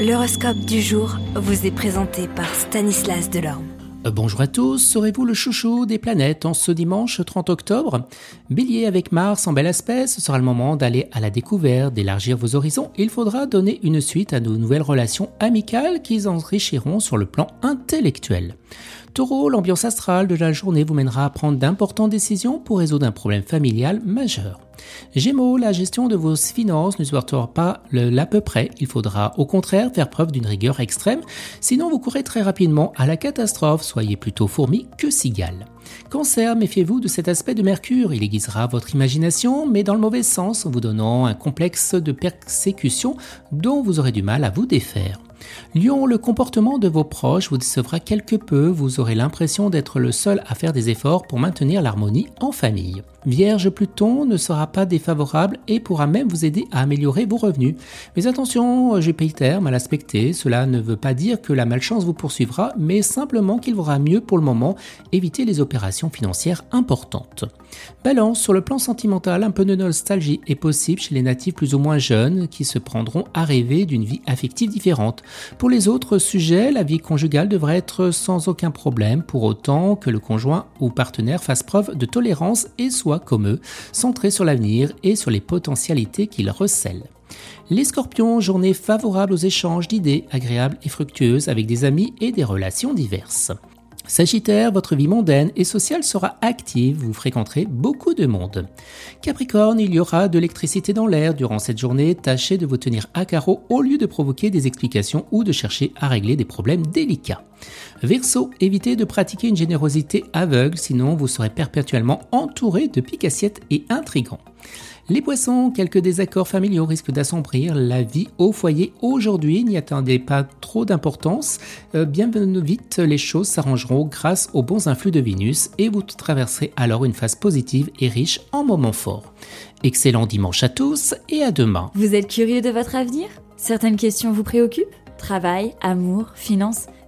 L'horoscope du jour vous est présenté par Stanislas Delorme. Euh, bonjour à tous, serez-vous le chouchou des planètes en ce dimanche 30 octobre? Bélier avec Mars en bel aspect, ce sera le moment d'aller à la découverte, d'élargir vos horizons. Il faudra donner une suite à nos nouvelles relations amicales qui enrichiront sur le plan intellectuel. Taureau, l'ambiance astrale de la journée vous mènera à prendre d'importantes décisions pour résoudre un problème familial majeur. Gémeaux, la gestion de vos finances ne sera pas l'à peu près. Il faudra au contraire faire preuve d'une rigueur extrême, sinon vous courez très rapidement à la catastrophe. Soyez plutôt fourmi que cigale. Cancer, méfiez-vous de cet aspect de Mercure. Il aiguisera votre imagination, mais dans le mauvais sens, en vous donnant un complexe de persécution dont vous aurez du mal à vous défaire. Lion, le comportement de vos proches vous décevra quelque peu, vous aurez l'impression d'être le seul à faire des efforts pour maintenir l'harmonie en famille. Vierge, Pluton ne sera pas défavorable et pourra même vous aider à améliorer vos revenus. Mais attention, Jupiter mal aspecté, cela ne veut pas dire que la malchance vous poursuivra, mais simplement qu'il vaudra mieux pour le moment éviter les opérations financières importantes. Balance, sur le plan sentimental, un peu de nostalgie est possible chez les natifs plus ou moins jeunes qui se prendront à rêver d'une vie affective différente. Pour les autres sujets, la vie conjugale devrait être sans aucun problème pour autant que le conjoint ou partenaire fasse preuve de tolérance et soit comme eux, centré sur l'avenir et sur les potentialités qu'il recèle. Les scorpions, journée favorable aux échanges d'idées agréables et fructueuses avec des amis et des relations diverses. Sagittaire, votre vie mondaine et sociale sera active, vous fréquenterez beaucoup de monde. Capricorne, il y aura de l'électricité dans l'air durant cette journée, tâchez de vous tenir à carreau au lieu de provoquer des explications ou de chercher à régler des problèmes délicats. Verseau, évitez de pratiquer une générosité aveugle, sinon vous serez perpétuellement entouré de piques-assiettes et intrigants. Les poissons, quelques désaccords familiaux risquent d'assombrir la vie au foyer aujourd'hui. N'y attendez pas trop d'importance. Euh, bien vite, les choses s'arrangeront grâce aux bons influx de Vénus et vous traverserez alors une phase positive et riche en moments forts. Excellent dimanche à tous et à demain. Vous êtes curieux de votre avenir? Certaines questions vous préoccupent? Travail, amour, finances?